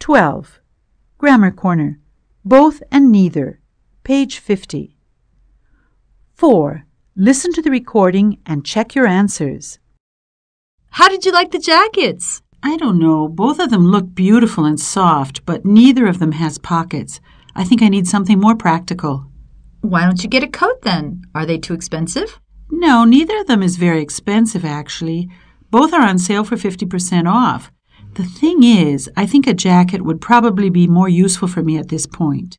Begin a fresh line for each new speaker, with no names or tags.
12. Grammar Corner. Both and neither. Page 50. 4. Listen to the recording and check your answers.
How did you like the jackets?
I don't know. Both of them look beautiful and soft, but neither of them has pockets. I think I need something more practical.
Why don't you get a coat then? Are they too expensive?
No, neither of them is very expensive, actually. Both are on sale for 50% off. The thing is, I think a jacket would probably be more useful for me at this point.